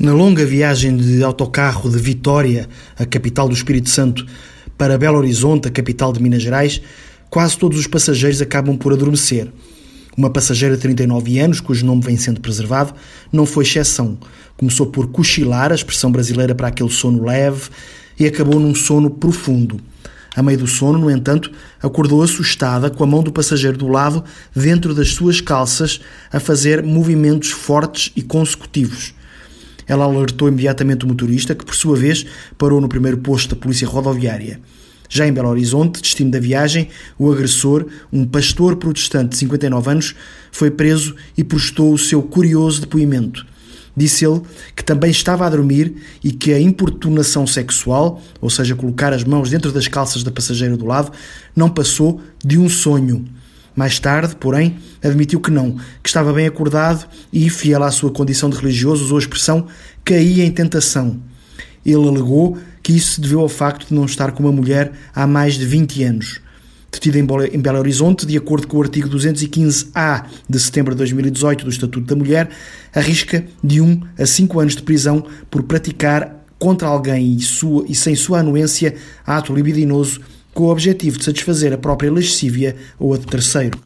Na longa viagem de autocarro de Vitória, a capital do Espírito Santo, para Belo Horizonte, a capital de Minas Gerais, quase todos os passageiros acabam por adormecer. Uma passageira de 39 anos, cujo nome vem sendo preservado, não foi exceção. Começou por cochilar, a expressão brasileira para aquele sono leve, e acabou num sono profundo. A meio do sono, no entanto, acordou assustada com a mão do passageiro do lado dentro das suas calças a fazer movimentos fortes e consecutivos. Ela alertou imediatamente o motorista, que por sua vez parou no primeiro posto da polícia rodoviária. Já em Belo Horizonte, destino da viagem, o agressor, um pastor protestante de 59 anos, foi preso e prestou o seu curioso depoimento. Disse ele que também estava a dormir e que a importunação sexual, ou seja, colocar as mãos dentro das calças da passageira do lado, não passou de um sonho. Mais tarde, porém, admitiu que não, que estava bem acordado e, fiel à sua condição de religioso, usou a expressão caía em tentação. Ele alegou que isso se deveu ao facto de não estar com uma mulher há mais de 20 anos. Detida em Belo Horizonte, de acordo com o artigo 215-A de setembro de 2018 do Estatuto da Mulher, arrisca de 1 a 5 anos de prisão por praticar contra alguém e, sua, e sem sua anuência ato libidinoso com o objetivo de satisfazer a própria lascívia ou a de terceiro.